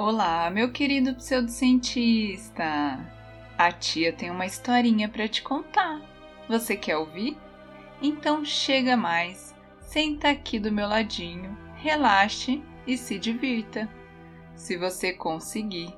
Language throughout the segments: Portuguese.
Olá, meu querido pseudocientista! A tia tem uma historinha para te contar. Você quer ouvir? Então chega mais, senta aqui do meu ladinho, relaxe e se divirta. Se você conseguir.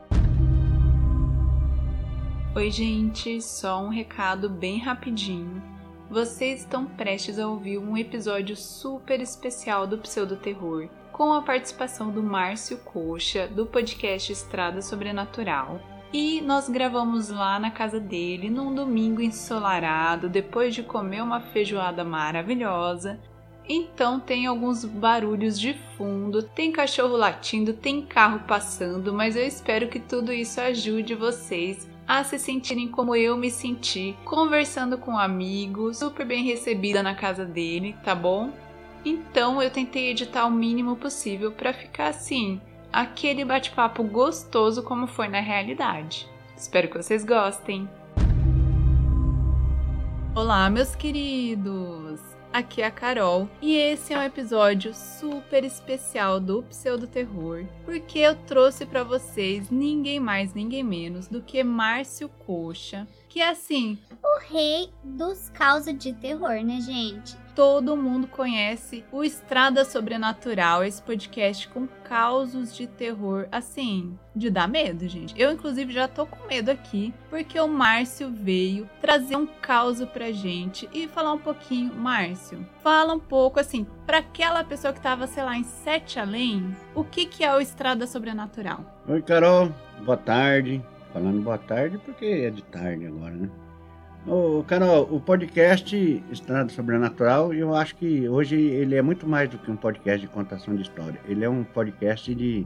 Oi, gente, só um recado bem rapidinho. Vocês estão prestes a ouvir um episódio super especial do Pseudo Terror com a participação do Márcio Coxa, do podcast Estrada Sobrenatural. E nós gravamos lá na casa dele num domingo ensolarado, depois de comer uma feijoada maravilhosa. Então tem alguns barulhos de fundo, tem cachorro latindo, tem carro passando, mas eu espero que tudo isso ajude vocês a se sentirem como eu me senti, conversando com amigos, super bem recebida na casa dele, tá bom? Então eu tentei editar o mínimo possível para ficar assim, aquele bate-papo gostoso como foi na realidade. Espero que vocês gostem. Olá, meus queridos. Aqui é a Carol e esse é um episódio super especial do Pseudo Terror, porque eu trouxe para vocês ninguém mais, ninguém menos do que Márcio Coxa, que é assim, o rei dos causos de terror, né, gente? Todo mundo conhece o Estrada Sobrenatural, esse podcast com causos de terror, assim, de dar medo, gente. Eu, inclusive, já tô com medo aqui, porque o Márcio veio trazer um caos pra gente e falar um pouquinho. Márcio, fala um pouco, assim, para aquela pessoa que tava, sei lá, em Sete Além, o que, que é o Estrada Sobrenatural? Oi, Carol, boa tarde. Falando boa tarde porque é de tarde agora, né? Carol, o podcast Estrada Sobrenatural, eu acho que hoje ele é muito mais do que um podcast de contação de história. Ele é um podcast de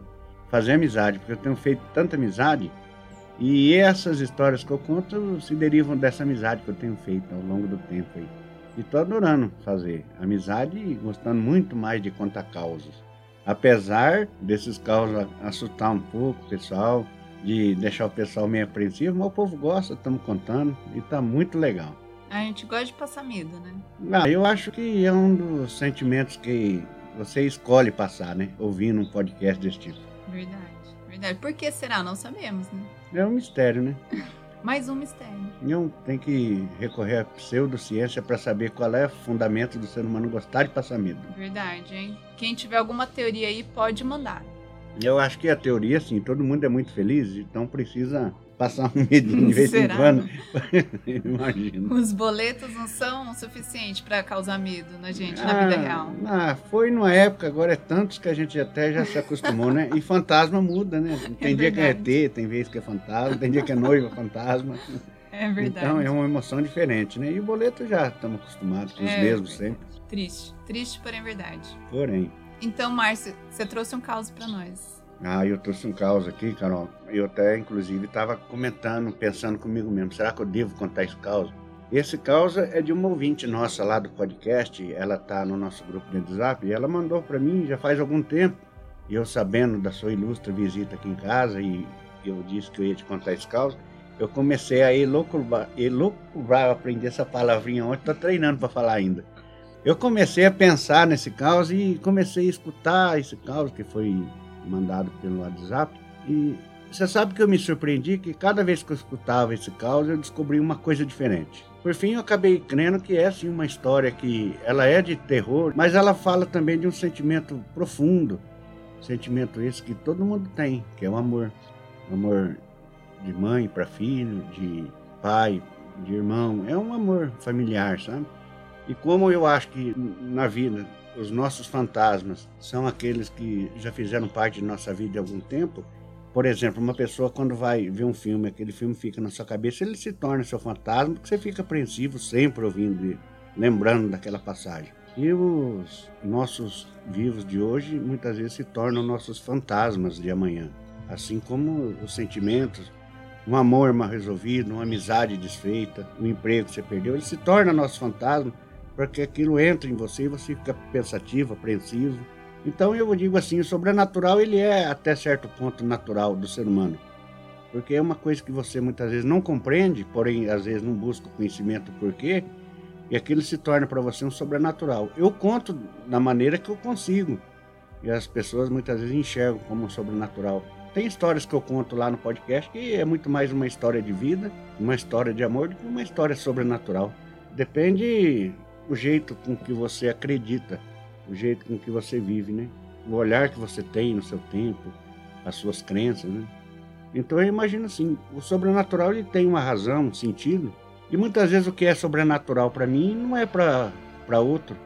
fazer amizade, porque eu tenho feito tanta amizade e essas histórias que eu conto se derivam dessa amizade que eu tenho feito ao longo do tempo aí. E tô adorando fazer amizade e gostando muito mais de contar causas. Apesar desses causos assustar um pouco o pessoal, de deixar o pessoal meio apreensivo, mas o povo gosta, estamos contando e está muito legal. A gente gosta de passar medo, né? Ah, eu acho que é um dos sentimentos que você escolhe passar, né? Ouvindo um podcast desse tipo. Verdade, verdade. Por que será? Não sabemos, né? É um mistério, né? Mais um mistério. Não tem que recorrer à pseudociência para saber qual é o fundamento do ser humano gostar de passar medo. Verdade, hein? Quem tiver alguma teoria aí pode mandar. Eu acho que a teoria, assim, todo mundo é muito feliz, então precisa passar um medinho de vez Será? em quando. Imagino. Os boletos não são o suficiente para causar medo na gente, ah, na vida real. Ah, foi numa época, agora é tantos que a gente até já se acostumou, né? E fantasma muda, né? Tem é dia verdade. que é ET, tem vez que é fantasma, tem dia que é noiva fantasma. É verdade. Então é uma emoção diferente, né? E o boleto já estamos acostumados com os é, mesmos sempre. Triste. Triste, porém verdade. Porém. Então, Márcio, você trouxe um caos para nós. Ah, eu trouxe um caos aqui, Carol. Eu até, inclusive, estava comentando, pensando comigo mesmo. Será que eu devo contar esse caos? Esse caos é de uma ouvinte nossa lá do podcast. Ela está no nosso grupo de WhatsApp e ela mandou para mim já faz algum tempo. E eu sabendo da sua ilustre visita aqui em casa e eu disse que eu ia te contar esse caos, eu comecei a elucubrar, elucubrar aprendi essa palavrinha ontem, estou treinando para falar ainda. Eu comecei a pensar nesse caos e comecei a escutar esse caos que foi mandado pelo WhatsApp. E você sabe que eu me surpreendi que cada vez que eu escutava esse caos eu descobri uma coisa diferente. Por fim, eu acabei crendo que é sim uma história que ela é de terror, mas ela fala também de um sentimento profundo, sentimento esse que todo mundo tem, que é o amor, o amor de mãe para filho, de pai, de irmão, é um amor familiar, sabe? E como eu acho que na vida os nossos fantasmas são aqueles que já fizeram parte de nossa vida há algum tempo, por exemplo, uma pessoa quando vai ver um filme, aquele filme fica na sua cabeça, ele se torna seu fantasma, porque você fica apreensivo sempre ouvindo e lembrando daquela passagem. E os nossos vivos de hoje muitas vezes se tornam nossos fantasmas de amanhã, assim como os sentimentos, um amor mal resolvido, uma amizade desfeita, um emprego que você perdeu, ele se torna nosso fantasma para que aquilo entre em você e você fica pensativo, apreensivo. Então eu digo assim, o sobrenatural ele é até certo ponto natural do ser humano. Porque é uma coisa que você muitas vezes não compreende, porém às vezes não busca o conhecimento por quê, e aquilo se torna para você um sobrenatural. Eu conto da maneira que eu consigo, e as pessoas muitas vezes enxergam como um sobrenatural. tem histórias que eu conto lá no podcast que é muito mais uma história de vida, uma história de amor do que uma história sobrenatural. Depende o jeito com que você acredita, o jeito com que você vive, né? O olhar que você tem no seu tempo, as suas crenças, né? Então eu imagino assim, o sobrenatural ele tem uma razão, um sentido, e muitas vezes o que é sobrenatural para mim não é para outro,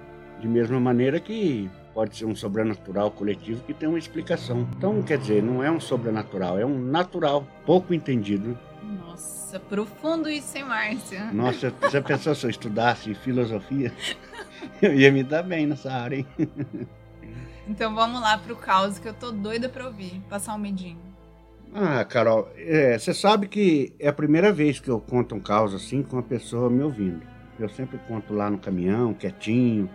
de mesma maneira que pode ser um sobrenatural coletivo que tem uma explicação. Então, quer dizer, não é um sobrenatural, é um natural, pouco entendido. Nossa, profundo isso, hein, Márcia? Nossa, você pensou se eu estudasse filosofia? Eu ia me dar bem nessa área, hein? Então vamos lá pro caos que eu tô doida pra ouvir, passar um medinho. Ah, Carol, é, você sabe que é a primeira vez que eu conto um caos assim com uma pessoa me ouvindo. Eu sempre conto lá no caminhão, quietinho,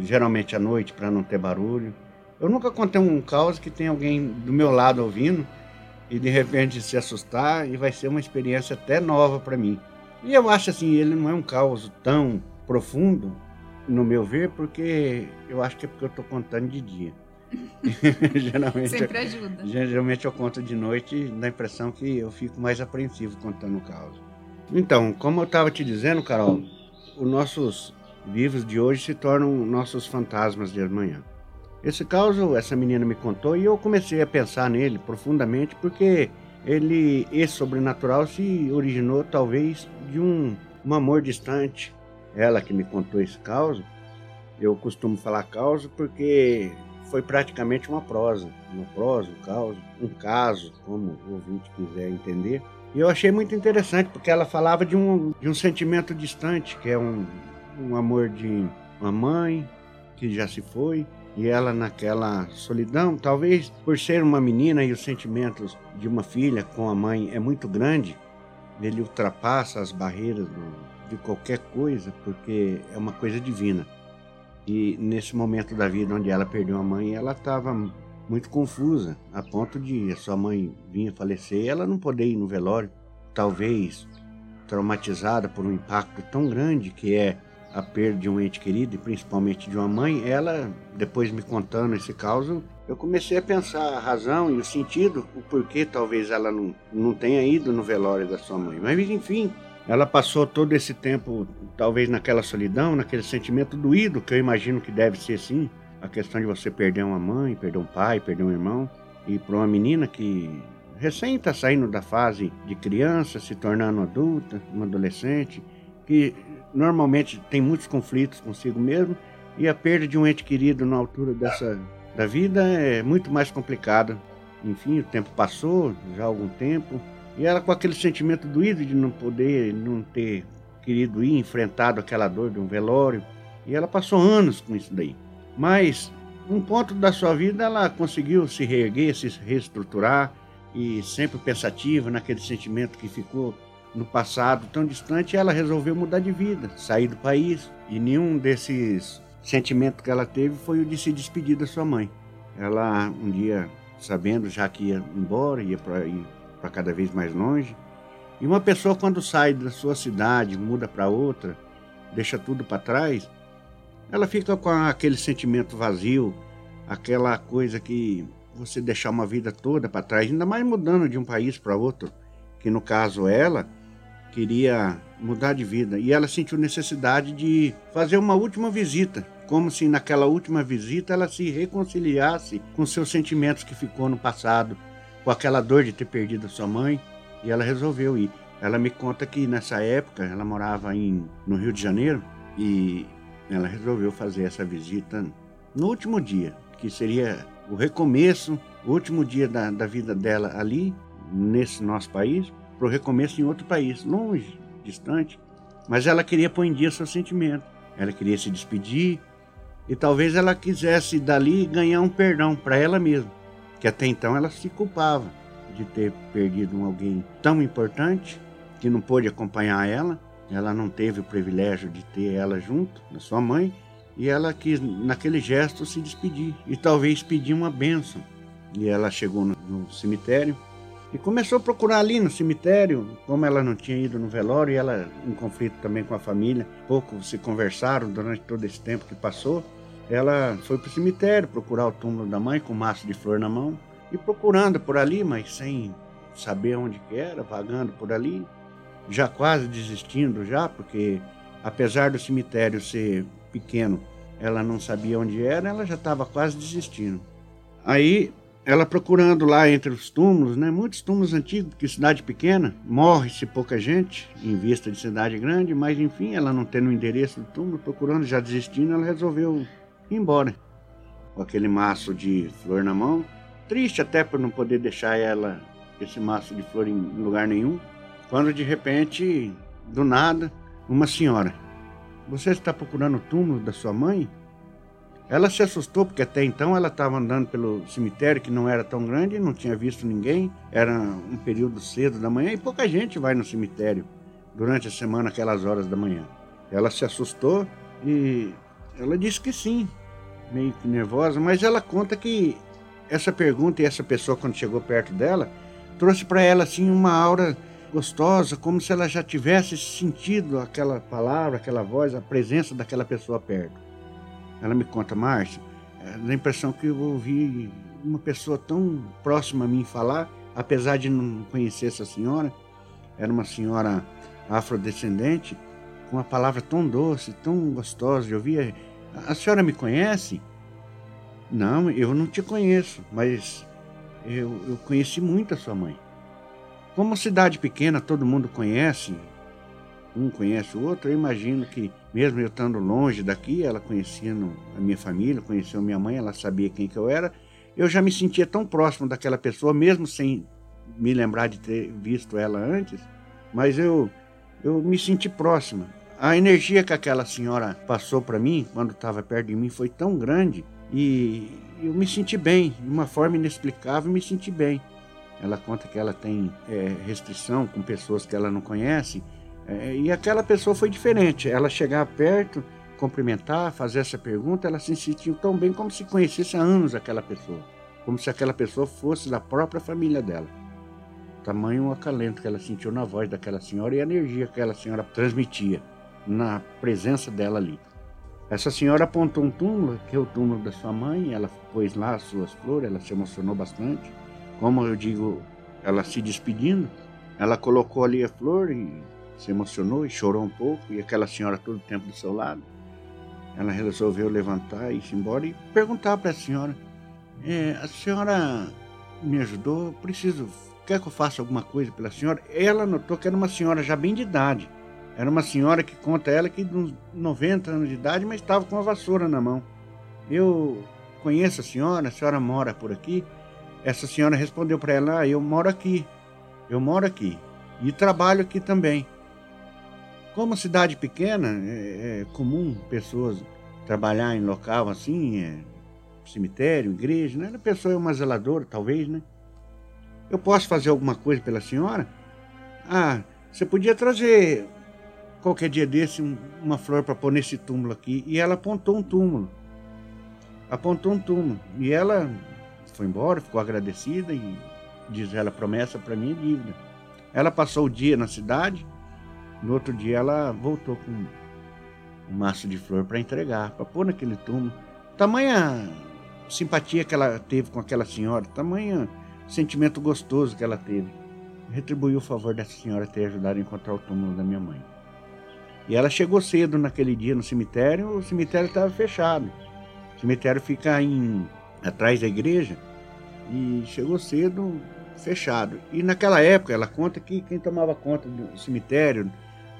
geralmente à noite para não ter barulho. Eu nunca contei um caos que tem alguém do meu lado ouvindo e de repente se assustar e vai ser uma experiência até nova para mim. E eu acho assim, ele não é um caos tão profundo, no meu ver, porque eu acho que é porque eu estou contando de dia. geralmente, Sempre ajuda. Geralmente eu conto de noite, dá a impressão que eu fico mais apreensivo contando o caos. Então, como eu estava te dizendo, Carol, os nossos vivos de hoje se tornam nossos fantasmas de amanhã. Esse caos, essa menina me contou e eu comecei a pensar nele profundamente porque ele, esse sobrenatural, se originou talvez de um, um amor distante. Ela que me contou esse caos, eu costumo falar caos porque foi praticamente uma prosa, uma prosa, um caos, um caso, como o ouvinte quiser entender. E eu achei muito interessante porque ela falava de um, de um sentimento distante, que é um, um amor de uma mãe que já se foi e ela naquela solidão, talvez por ser uma menina e os sentimentos de uma filha com a mãe é muito grande, ele ultrapassa as barreiras do, de qualquer coisa, porque é uma coisa divina. E nesse momento da vida onde ela perdeu a mãe, ela estava muito confusa, a ponto de a sua mãe vinha falecer e ela não poder ir no velório, talvez traumatizada por um impacto tão grande que é a perda de um ente querido, e principalmente de uma mãe, ela, depois me contando esse caso, eu comecei a pensar a razão e o sentido, o porquê talvez ela não, não tenha ido no velório da sua mãe. Mas, enfim, ela passou todo esse tempo, talvez naquela solidão, naquele sentimento doído, que eu imagino que deve ser sim, a questão de você perder uma mãe, perder um pai, perder um irmão, e para uma menina que recém está saindo da fase de criança, se tornando adulta, uma adolescente, que normalmente tem muitos conflitos consigo mesmo e a perda de um ente querido na altura dessa da vida é muito mais complicada. Enfim, o tempo passou, já há algum tempo, e ela com aquele sentimento doído de não poder, não ter querido ir, enfrentado aquela dor de um velório, e ela passou anos com isso daí. Mas, um ponto da sua vida, ela conseguiu se reerguer, se reestruturar, e sempre pensativa naquele sentimento que ficou no passado tão distante, ela resolveu mudar de vida, sair do país. E nenhum desses sentimentos que ela teve foi o de se despedir da sua mãe. Ela, um dia, sabendo já que ia embora, ia para cada vez mais longe. E uma pessoa, quando sai da sua cidade, muda para outra, deixa tudo para trás, ela fica com aquele sentimento vazio, aquela coisa que você deixar uma vida toda para trás, ainda mais mudando de um país para outro, que no caso ela queria mudar de vida e ela sentiu necessidade de fazer uma última visita, como se naquela última visita ela se reconciliasse com seus sentimentos que ficou no passado, com aquela dor de ter perdido sua mãe, e ela resolveu ir. Ela me conta que nessa época ela morava em, no Rio de Janeiro e ela resolveu fazer essa visita no último dia, que seria o recomeço, o último dia da, da vida dela ali, nesse nosso país, para o recomeço em outro país, longe, distante. Mas ela queria pôr em dia seu sentimento. Ela queria se despedir e talvez ela quisesse dali ganhar um perdão para ela mesma, que até então ela se culpava de ter perdido alguém tão importante que não pôde acompanhar ela. Ela não teve o privilégio de ter ela junto, da sua mãe, e ela quis, naquele gesto, se despedir e talvez pedir uma bênção. E ela chegou no cemitério e começou a procurar ali no cemitério, como ela não tinha ido no velório e ela em conflito também com a família, pouco se conversaram durante todo esse tempo que passou. Ela foi para o cemitério procurar o túmulo da mãe com um maço de flor na mão E procurando por ali, mas sem saber onde que era, vagando por ali, já quase desistindo já, porque apesar do cemitério ser pequeno, ela não sabia onde era, ela já estava quase desistindo. Aí ela procurando lá entre os túmulos, né? Muitos túmulos antigos, porque cidade pequena, morre-se pouca gente em vista de cidade grande, mas enfim, ela não tendo o endereço do túmulo, procurando, já desistindo, ela resolveu ir embora. Com aquele maço de flor na mão, triste até por não poder deixar ela esse maço de flor em lugar nenhum, quando de repente, do nada, uma senhora, você está procurando o túmulo da sua mãe? Ela se assustou porque até então ela estava andando pelo cemitério que não era tão grande, não tinha visto ninguém, era um período cedo da manhã e pouca gente vai no cemitério durante a semana, aquelas horas da manhã. Ela se assustou e ela disse que sim, meio que nervosa, mas ela conta que essa pergunta e essa pessoa quando chegou perto dela trouxe para ela assim uma aura gostosa, como se ela já tivesse sentido aquela palavra, aquela voz, a presença daquela pessoa perto. Ela me conta, Márcia, é, dá a impressão que eu ouvi uma pessoa tão próxima a mim falar, apesar de não conhecer essa senhora. Era uma senhora afrodescendente, com uma palavra tão doce, tão gostosa de ouvir. A senhora me conhece? Não, eu não te conheço, mas eu, eu conheci muito a sua mãe. Como cidade pequena, todo mundo conhece, um conhece o outro, eu imagino que, mesmo eu estando longe daqui, ela conhecendo a minha família, conheceu minha mãe, ela sabia quem que eu era, eu já me sentia tão próximo daquela pessoa, mesmo sem me lembrar de ter visto ela antes, mas eu, eu me senti próxima. A energia que aquela senhora passou para mim, quando estava perto de mim, foi tão grande e eu me senti bem, de uma forma inexplicável, me senti bem. Ela conta que ela tem é, restrição com pessoas que ela não conhece, é, e aquela pessoa foi diferente. Ela chegar perto, cumprimentar, fazer essa pergunta, ela se sentiu tão bem como se conhecesse há anos aquela pessoa. Como se aquela pessoa fosse da própria família dela. Tamanho acalento que ela sentiu na voz daquela senhora e a energia que aquela senhora transmitia na presença dela ali. Essa senhora apontou um túmulo, que é o túmulo da sua mãe, ela pôs lá as suas flores, ela se emocionou bastante. Como eu digo, ela se despedindo, ela colocou ali a flor e se emocionou e chorou um pouco, e aquela senhora todo o tempo do seu lado. Ela resolveu levantar e ir embora e perguntar para a senhora: é, A senhora me ajudou? Preciso. Quer que eu faça alguma coisa pela senhora? Ela notou que era uma senhora já bem de idade. Era uma senhora que conta ela que de uns 90 anos de idade, mas estava com a vassoura na mão. Eu conheço a senhora, a senhora mora por aqui? Essa senhora respondeu para ela: ah, Eu moro aqui, eu moro aqui e trabalho aqui também. Como cidade pequena, é, é comum pessoas trabalhar em local assim, é, cemitério, igreja, né? A pessoa é uma zeladora, talvez, né? Eu posso fazer alguma coisa pela senhora? Ah, você podia trazer qualquer dia desse uma flor para pôr nesse túmulo aqui. E ela apontou um túmulo. Apontou um túmulo. E ela foi embora, ficou agradecida e diz ela promessa para mim é dívida. Ela passou o dia na cidade, no outro dia ela voltou com um maço de flor para entregar, para pôr naquele túmulo. Tamanha simpatia que ela teve com aquela senhora, tamanha sentimento gostoso que ela teve. Retribuiu o favor dessa senhora ter ajudado a encontrar o túmulo da minha mãe. E ela chegou cedo naquele dia no cemitério, o cemitério estava fechado. O cemitério fica em, atrás da igreja e chegou cedo fechado. E naquela época ela conta que quem tomava conta do cemitério,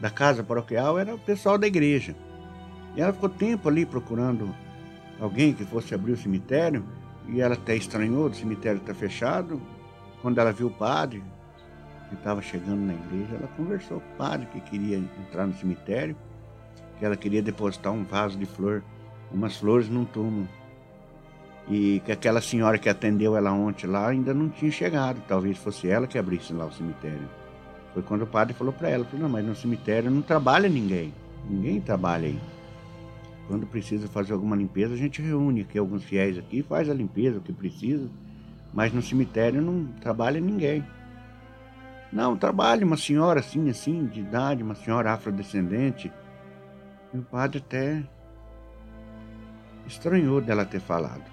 da casa paroquial era o pessoal da igreja. E ela ficou tempo ali procurando alguém que fosse abrir o cemitério, e ela até estranhou, o cemitério está fechado. Quando ela viu o padre, que estava chegando na igreja, ela conversou com o padre que queria entrar no cemitério, que ela queria depositar um vaso de flor, umas flores num túmulo. E que aquela senhora que atendeu ela ontem lá ainda não tinha chegado, talvez fosse ela que abrisse lá o cemitério. Foi quando o padre falou para ela, falou, não, mas no cemitério não trabalha ninguém. Ninguém trabalha aí. Quando precisa fazer alguma limpeza, a gente reúne aqui alguns fiéis aqui, faz a limpeza, o que precisa. Mas no cemitério não trabalha ninguém. Não, trabalha uma senhora assim, assim, de idade, uma senhora afrodescendente. E o padre até estranhou dela ter falado.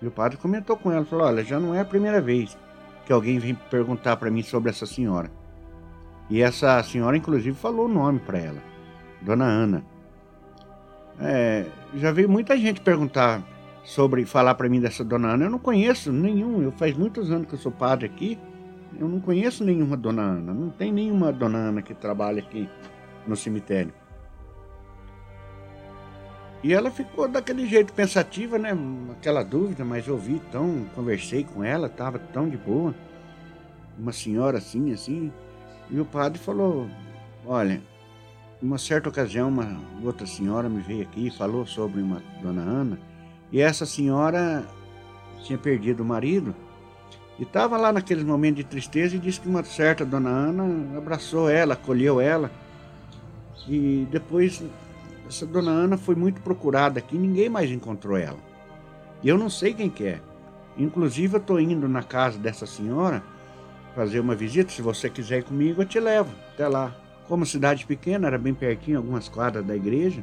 E o padre comentou com ela, falou: "Olha, já não é a primeira vez que alguém vem perguntar para mim sobre essa senhora". E essa senhora inclusive falou o nome para ela, Dona Ana. É, já veio muita gente perguntar sobre falar para mim dessa Dona Ana. Eu não conheço nenhum. Eu faz muitos anos que eu sou padre aqui. Eu não conheço nenhuma Dona Ana. Não tem nenhuma Dona Ana que trabalha aqui no cemitério. E ela ficou daquele jeito pensativa, né? Aquela dúvida, mas eu vi tão, conversei com ela, estava tão de boa. Uma senhora assim, assim. E o padre falou: Olha, uma certa ocasião, uma outra senhora me veio aqui e falou sobre uma dona Ana. E essa senhora tinha perdido o marido e estava lá naqueles momentos de tristeza e disse que uma certa dona Ana abraçou ela, acolheu ela. E depois essa dona Ana foi muito procurada aqui, ninguém mais encontrou ela. E eu não sei quem que é. Inclusive eu estou indo na casa dessa senhora fazer uma visita. Se você quiser ir comigo, eu te levo até lá. Como cidade pequena, era bem pertinho, algumas quadras da igreja,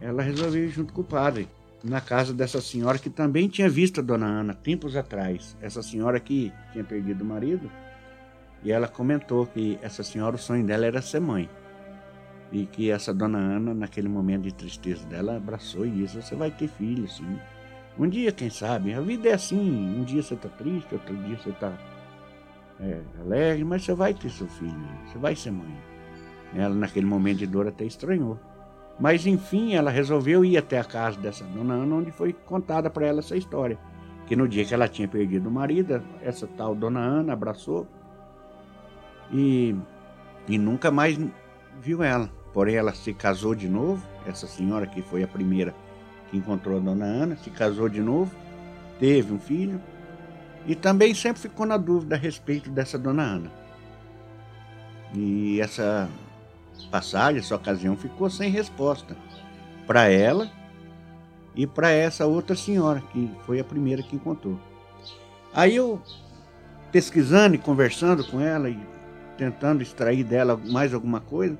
ela resolveu ir junto com o padre na casa dessa senhora que também tinha visto a dona Ana tempos atrás. Essa senhora que tinha perdido o marido. E ela comentou que essa senhora, o sonho dela era ser mãe. E que essa dona Ana, naquele momento de tristeza dela, abraçou e disse: Você vai ter filho, sim. Um dia, quem sabe? A vida é assim: um dia você está triste, outro dia você está é, alegre, mas você vai ter seu filho, você vai ser mãe. Ela, naquele momento de dor, até estranhou. Mas, enfim, ela resolveu ir até a casa dessa dona Ana, onde foi contada para ela essa história. Que no dia que ela tinha perdido o marido, essa tal dona Ana abraçou e, e nunca mais viu ela. Porém, ela se casou de novo. Essa senhora que foi a primeira que encontrou a dona Ana, se casou de novo, teve um filho e também sempre ficou na dúvida a respeito dessa dona Ana. E essa passagem, essa ocasião ficou sem resposta para ela e para essa outra senhora, que foi a primeira que encontrou. Aí eu, pesquisando e conversando com ela e tentando extrair dela mais alguma coisa,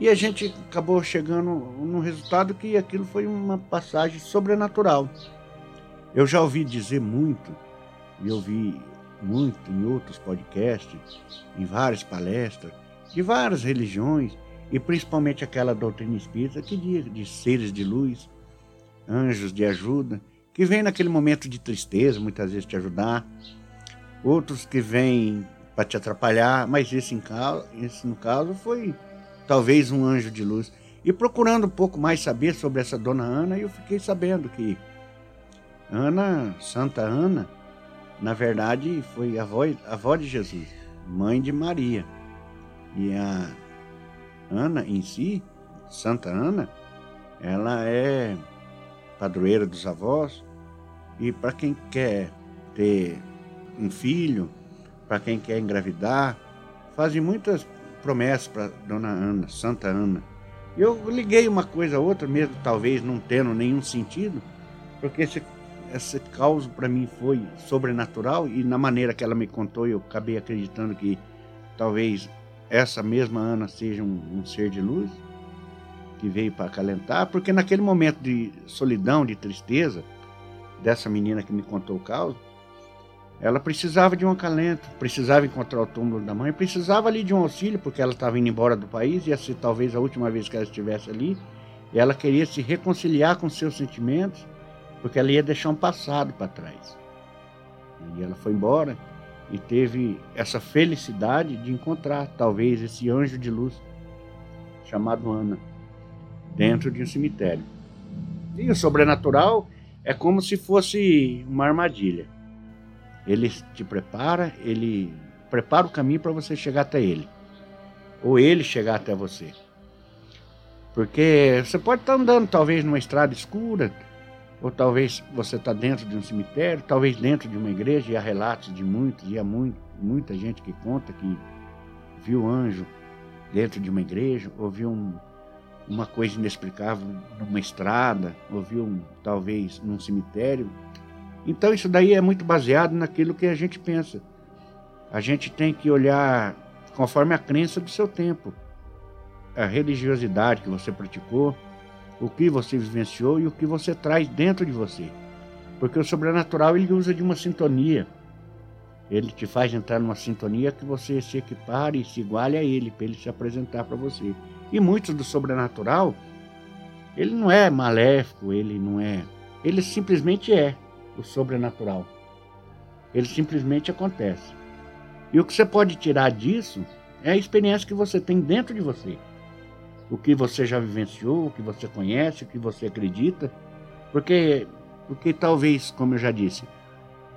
e a gente acabou chegando no resultado que aquilo foi uma passagem sobrenatural. Eu já ouvi dizer muito, e ouvi muito em outros podcasts, em várias palestras, de várias religiões, e principalmente aquela doutrina espírita que diz de seres de luz, anjos de ajuda, que vem naquele momento de tristeza, muitas vezes te ajudar, outros que vêm para te atrapalhar, mas esse, esse no caso foi talvez um anjo de luz. E procurando um pouco mais saber sobre essa dona Ana, eu fiquei sabendo que Ana, Santa Ana, na verdade foi a avó, a avó de Jesus, mãe de Maria. E a Ana em si, Santa Ana, ela é padroeira dos avós. E para quem quer ter um filho, para quem quer engravidar, fazem muitas promessa para Dona Ana, Santa Ana. Eu liguei uma coisa a outra, mesmo talvez não tendo nenhum sentido, porque esse, esse caos para mim foi sobrenatural e na maneira que ela me contou eu acabei acreditando que talvez essa mesma Ana seja um, um ser de luz que veio para acalentar, porque naquele momento de solidão, de tristeza dessa menina que me contou o caos, ela precisava de um acalento, precisava encontrar o túmulo da mãe, precisava ali de um auxílio, porque ela estava indo embora do país, ia ser talvez a última vez que ela estivesse ali, e ela queria se reconciliar com seus sentimentos, porque ela ia deixar um passado para trás. E ela foi embora e teve essa felicidade de encontrar talvez esse anjo de luz chamado Ana dentro de um cemitério. E o sobrenatural é como se fosse uma armadilha. Ele te prepara, ele prepara o caminho para você chegar até ele. Ou ele chegar até você. Porque você pode estar andando talvez numa estrada escura, ou talvez você está dentro de um cemitério, talvez dentro de uma igreja, e há relatos de muitos, e há muito, muita gente que conta que viu anjo dentro de uma igreja, ou viu um, uma coisa inexplicável numa estrada, ou viu um, talvez num cemitério. Então isso daí é muito baseado naquilo que a gente pensa. A gente tem que olhar conforme a crença do seu tempo, a religiosidade que você praticou, o que você vivenciou e o que você traz dentro de você. Porque o sobrenatural ele usa de uma sintonia. Ele te faz entrar numa sintonia que você se equipare e se iguale a ele, para ele se apresentar para você. E muitos do sobrenatural, ele não é maléfico, ele não é. Ele simplesmente é o sobrenatural. Ele simplesmente acontece. E o que você pode tirar disso é a experiência que você tem dentro de você. O que você já vivenciou, o que você conhece, o que você acredita. Porque, porque talvez, como eu já disse,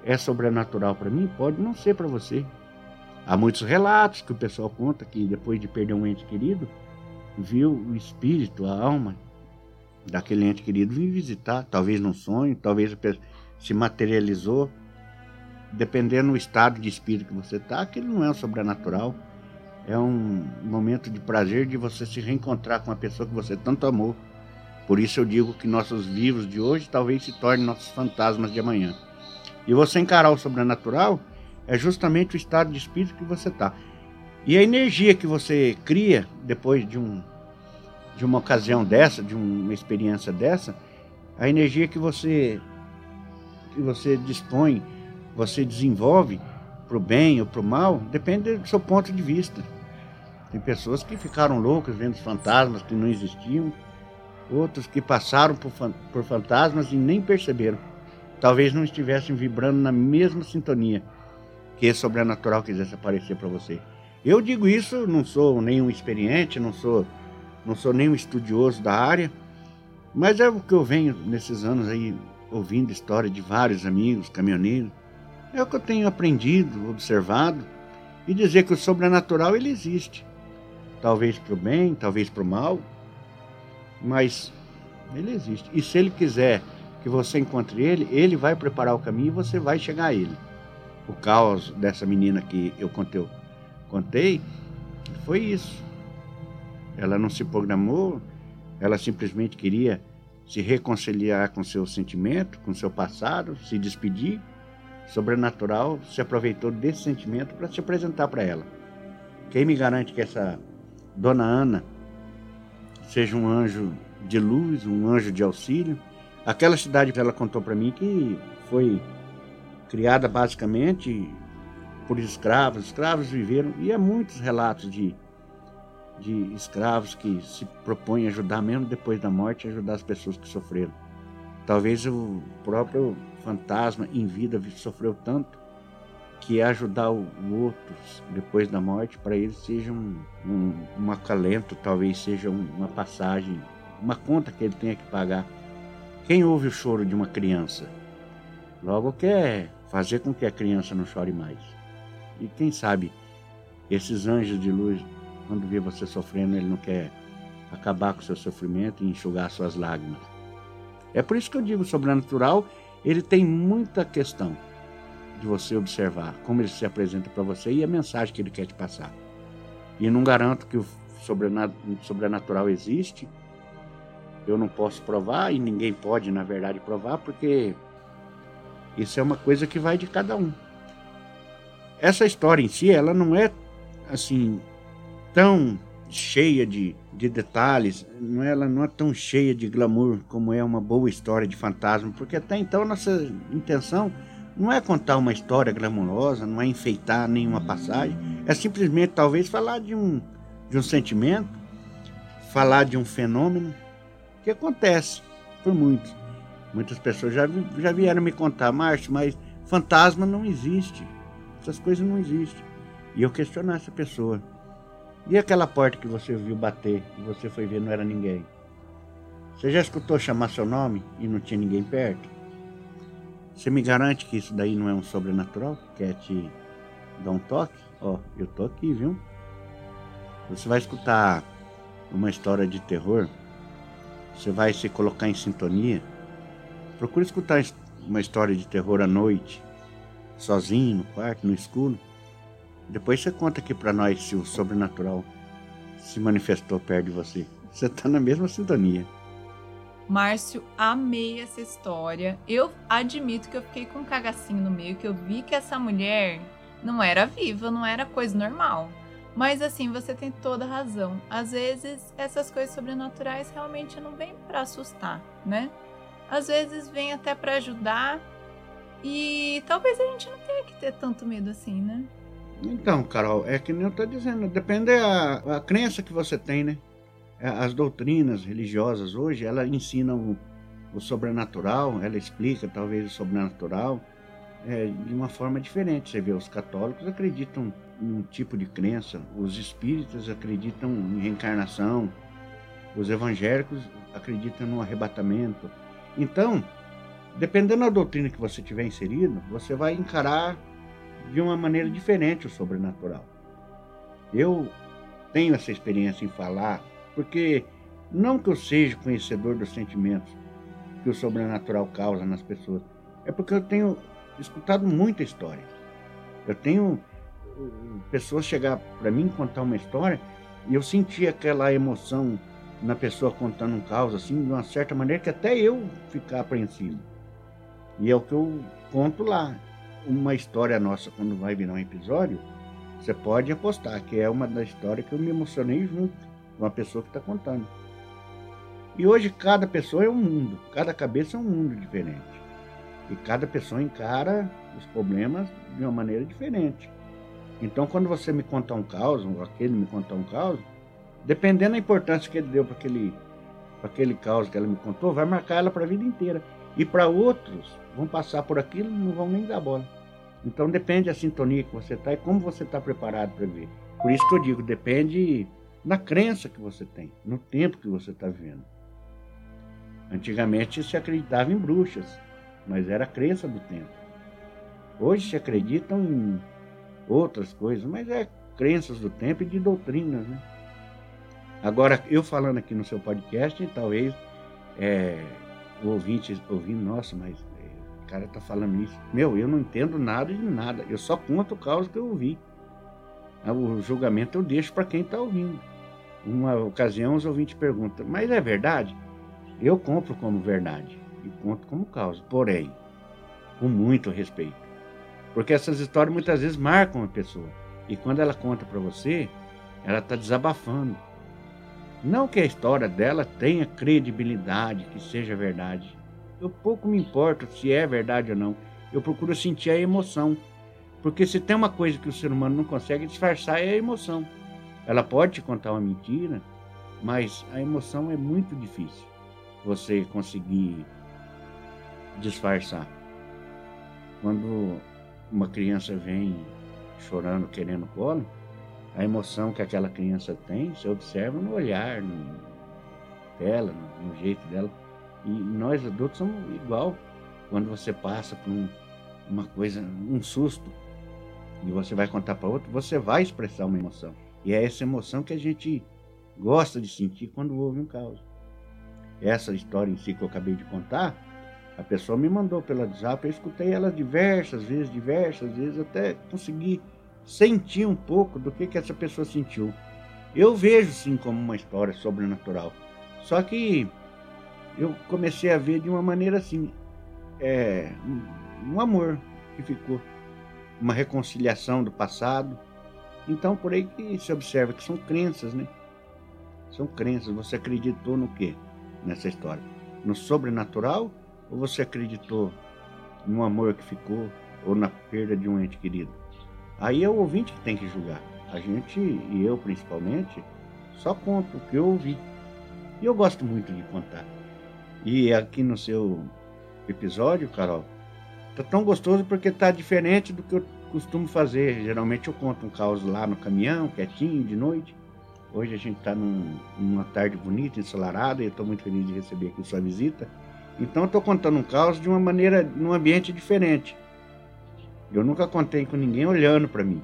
é sobrenatural para mim, pode não ser para você. Há muitos relatos que o pessoal conta que depois de perder um ente querido, viu o espírito, a alma daquele ente querido vir visitar, talvez num sonho, talvez se materializou dependendo do estado de espírito que você está, aquilo não é sobrenatural. É um momento de prazer de você se reencontrar com a pessoa que você tanto amou. Por isso eu digo que nossos vivos de hoje talvez se tornem nossos fantasmas de amanhã. E você encarar o sobrenatural é justamente o estado de espírito que você está. E a energia que você cria depois de, um, de uma ocasião dessa, de uma experiência dessa, a energia que você, que você dispõe você desenvolve para o bem ou para o mal, depende do seu ponto de vista. Tem pessoas que ficaram loucas vendo fantasmas que não existiam, outros que passaram por, por fantasmas e nem perceberam. Talvez não estivessem vibrando na mesma sintonia que esse sobrenatural quisesse aparecer para você. Eu digo isso, não sou nenhum experiente, não sou, não sou nenhum estudioso da área, mas é o que eu venho nesses anos aí ouvindo história de vários amigos caminhoneiros é o que eu tenho aprendido, observado, e dizer que o sobrenatural ele existe. Talvez para o bem, talvez para o mal, mas ele existe. E se ele quiser que você encontre ele, ele vai preparar o caminho e você vai chegar a ele. O caos dessa menina que eu contei, contei foi isso. Ela não se programou, ela simplesmente queria se reconciliar com seu sentimento, com seu passado, se despedir sobrenatural se aproveitou desse sentimento para se apresentar para ela. Quem me garante que essa dona Ana seja um anjo de luz, um anjo de auxílio? Aquela cidade que ela contou para mim que foi criada basicamente por escravos, escravos viveram e há muitos relatos de de escravos que se propõem a ajudar mesmo depois da morte, ajudar as pessoas que sofreram. Talvez o próprio fantasma em vida sofreu tanto que ajudar o outro depois da morte para ele seja um, um, um acalento, talvez seja uma passagem, uma conta que ele tenha que pagar. Quem ouve o choro de uma criança logo quer fazer com que a criança não chore mais. E quem sabe esses anjos de luz, quando vê você sofrendo, ele não quer acabar com o seu sofrimento e enxugar suas lágrimas. É por isso que eu digo sobrenatural ele tem muita questão de você observar como ele se apresenta para você e a mensagem que ele quer te passar. E não garanto que o sobrenatural existe. Eu não posso provar e ninguém pode, na verdade, provar, porque isso é uma coisa que vai de cada um. Essa história em si, ela não é assim tão cheia de, de detalhes, não é, ela não é tão cheia de glamour como é uma boa história de fantasma, porque até então nossa intenção não é contar uma história glamurosa, não é enfeitar nenhuma passagem, é simplesmente talvez falar de um, de um sentimento, falar de um fenômeno que acontece por muitos. Muitas pessoas já, já vieram me contar, Márcio, mas fantasma não existe. Essas coisas não existem. E eu questionar essa pessoa. E aquela porta que você viu bater e você foi ver não era ninguém? Você já escutou chamar seu nome e não tinha ninguém perto? Você me garante que isso daí não é um sobrenatural? Quer te dar um toque? Ó, oh, eu tô aqui, viu? Você vai escutar uma história de terror, você vai se colocar em sintonia. Procure escutar uma história de terror à noite, sozinho, no quarto, no escuro. Depois você conta aqui para nós se o sobrenatural se manifestou perto de você. Você tá na mesma sintonia. Márcio, amei essa história. Eu admito que eu fiquei com um cagacinho no meio, que eu vi que essa mulher não era viva, não era coisa normal. Mas assim, você tem toda razão. Às vezes essas coisas sobrenaturais realmente não vêm para assustar, né? Às vezes vem até para ajudar E talvez a gente não tenha que ter tanto medo assim, né? Então, Carol, é que nem eu tô dizendo, depende da a crença que você tem, né? É, as doutrinas religiosas hoje, elas ensinam o, o sobrenatural, ela explica talvez o sobrenatural é, de uma forma diferente. Você vê, os católicos acreditam em um tipo de crença, os espíritas acreditam em reencarnação, os evangélicos acreditam no arrebatamento. Então, dependendo da doutrina que você tiver inserido, você vai encarar de uma maneira diferente o sobrenatural. Eu tenho essa experiência em falar, porque não que eu seja conhecedor dos sentimentos que o sobrenatural causa nas pessoas, é porque eu tenho escutado muita história. Eu tenho uh, pessoas chegar para mim contar uma história e eu senti aquela emoção na pessoa contando um caos assim, de uma certa maneira que até eu ficar apreensivo. E é o que eu conto lá. Uma história nossa, quando vai virar um episódio, você pode apostar que é uma das histórias que eu me emocionei junto com a pessoa que está contando. E hoje cada pessoa é um mundo, cada cabeça é um mundo diferente. E cada pessoa encara os problemas de uma maneira diferente. Então, quando você me contar um caos, ou aquele me contar um caos, dependendo da importância que ele deu para aquele, aquele caos que ela me contou, vai marcar ela para a vida inteira. E para outros, vão passar por aquilo e não vão nem dar bola. Então depende da sintonia que você está e como você está preparado para ver. Por isso que eu digo, depende da crença que você tem, no tempo que você está vivendo. Antigamente se acreditava em bruxas, mas era a crença do tempo. Hoje se acreditam em outras coisas, mas é crenças do tempo e de doutrinas, né? Agora, eu falando aqui no seu podcast, talvez é, o ouvinte ouvindo, nossa, mas é, o cara tá falando isso. Meu, eu não entendo nada de nada. Eu só conto o caos que eu ouvi. Ah, o julgamento eu deixo para quem está ouvindo. Uma ocasião, os ouvintes perguntam, mas é verdade? Eu compro como verdade e conto como causa, porém, com muito respeito. Porque essas histórias muitas vezes marcam a pessoa. E quando ela conta para você, ela está desabafando. Não que a história dela tenha credibilidade, que seja verdade. Eu pouco me importo se é verdade ou não. Eu procuro sentir a emoção. Porque se tem uma coisa que o ser humano não consegue disfarçar é a emoção. Ela pode te contar uma mentira, mas a emoção é muito difícil você conseguir disfarçar. Quando uma criança vem chorando, querendo colo, a emoção que aquela criança tem, você observa no olhar, no dela, no, jeito dela. E nós adultos somos igual. Quando você passa por um, uma coisa, um susto, e você vai contar para outro, você vai expressar uma emoção. E é essa emoção que a gente gosta de sentir quando ouve um caos. Essa história em si que eu acabei de contar, a pessoa me mandou pela WhatsApp, eu escutei ela diversas vezes, diversas vezes, até conseguir sentir um pouco do que, que essa pessoa sentiu. Eu vejo sim como uma história sobrenatural. Só que eu comecei a ver de uma maneira assim, é, um amor que ficou, uma reconciliação do passado. Então por aí que se observa que são crenças, né? São crenças. Você acreditou no quê nessa história? No sobrenatural ou você acreditou no amor que ficou ou na perda de um ente querido? Aí é o ouvinte que tem que julgar. A gente, e eu principalmente, só conto o que eu ouvi. E eu gosto muito de contar. E aqui no seu episódio, Carol, tá tão gostoso porque tá diferente do que eu costumo fazer. Geralmente eu conto um caos lá no caminhão, quietinho, de noite. Hoje a gente está num, numa tarde bonita, ensolarada, e eu estou muito feliz de receber aqui sua visita. Então, estou contando um caos de uma maneira, num ambiente diferente. Eu nunca contei com ninguém olhando para mim.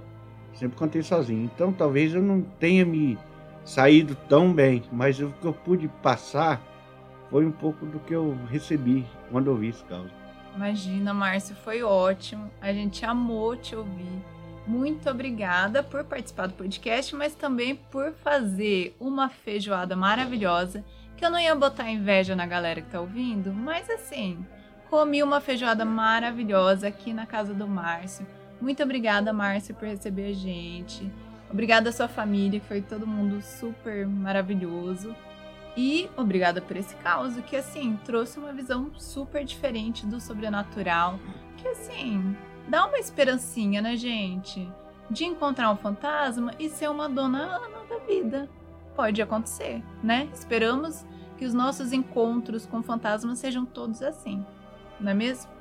Sempre contei sozinho. Então, talvez eu não tenha me saído tão bem, mas o que eu pude passar foi um pouco do que eu recebi quando ouvi esse caos. Imagina, Márcio, foi ótimo. A gente amou te ouvir. Muito obrigada por participar do podcast, mas também por fazer uma feijoada maravilhosa que eu não ia botar inveja na galera que tá ouvindo, mas assim, comi uma feijoada maravilhosa aqui na casa do Márcio. Muito obrigada, Márcio, por receber a gente. Obrigada à sua família, que foi todo mundo super maravilhoso. E obrigada por esse caos, que assim, trouxe uma visão super diferente do sobrenatural. Que assim, dá uma esperancinha, né, gente? De encontrar um fantasma e ser uma dona Ana da vida. Pode acontecer, né? Esperamos que os nossos encontros com fantasmas sejam todos assim, não é mesmo?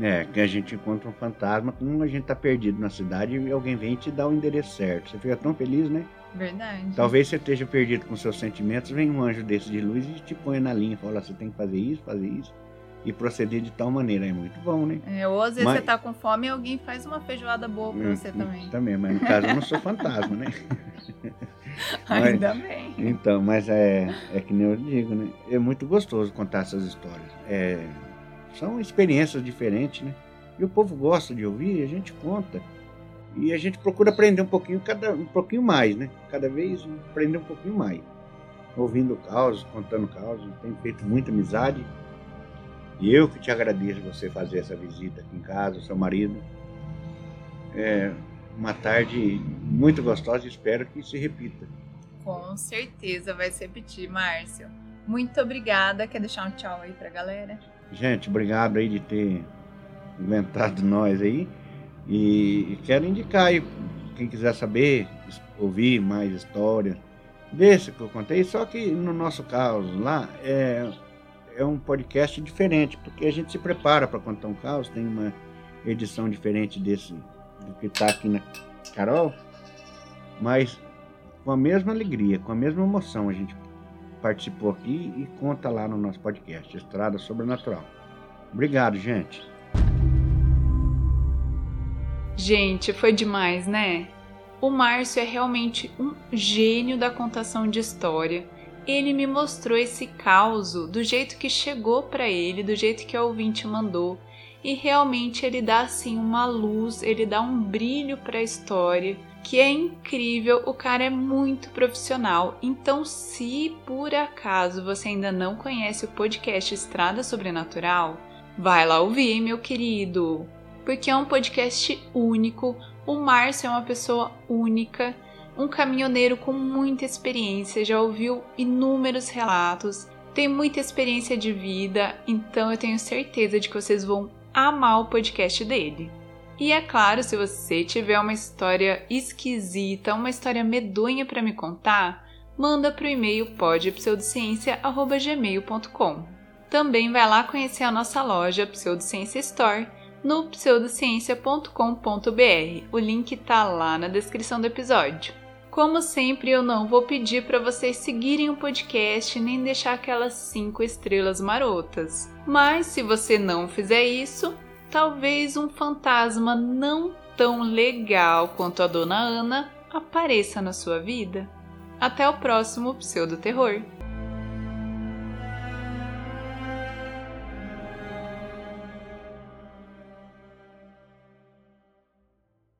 É, que a gente encontra um fantasma quando a gente tá perdido na cidade e alguém vem te dar o endereço certo. Você fica tão feliz, né? Verdade. Talvez você esteja perdido com seus sentimentos, vem um anjo desse de luz e te põe na linha, fala, você tem que fazer isso, fazer isso e proceder de tal maneira. É muito bom, né? É, ou às vezes mas... você tá com fome e alguém faz uma feijoada boa pra você também. Também, mas no caso eu não sou fantasma, né? Ainda bem. Então, mas é, é que nem eu digo, né? É muito gostoso contar essas histórias. É, são experiências diferentes, né? E o povo gosta de ouvir, a gente conta. E a gente procura aprender um pouquinho, cada, um pouquinho mais, né? Cada vez aprender um pouquinho mais. Ouvindo causos, contando causos, tem feito muita amizade. E eu que te agradeço você fazer essa visita aqui em casa, seu marido. É uma tarde muito gostosa e espero que se repita. Com certeza vai se repetir, Márcio. Muito obrigada. Quer deixar um tchau aí pra galera? Gente, obrigado aí de ter inventado nós aí. E quero indicar aí, quem quiser saber, ouvir mais histórias desse que eu contei, só que no nosso caso lá é, é um podcast diferente, porque a gente se prepara para contar um caos, tem uma edição diferente desse do que está aqui na Carol, mas com a mesma alegria, com a mesma emoção a gente participou aqui e conta lá no nosso podcast, Estrada Sobrenatural. Obrigado, gente. Gente, foi demais, né? O Márcio é realmente um gênio da contação de história. Ele me mostrou esse caos do jeito que chegou para ele, do jeito que o ouvinte mandou, e realmente ele dá assim uma luz, ele dá um brilho para a história que é incrível, o cara é muito profissional. Então, se por acaso você ainda não conhece o podcast Estrada Sobrenatural, vai lá ouvir, meu querido, porque é um podcast único. O Márcio é uma pessoa única, um caminhoneiro com muita experiência, já ouviu inúmeros relatos, tem muita experiência de vida, então eu tenho certeza de que vocês vão amar o podcast dele. E é claro, se você tiver uma história esquisita, uma história medonha para me contar, manda para o e-mail podpseudociência@gmail.com. Também vai lá conhecer a nossa loja Pseudociência Store no pseudociência.com.br. O link tá lá na descrição do episódio. Como sempre, eu não vou pedir para vocês seguirem o podcast nem deixar aquelas 5 estrelas marotas. Mas se você não fizer isso, talvez um fantasma não tão legal quanto a Dona Ana apareça na sua vida. Até o próximo Pseudo Terror!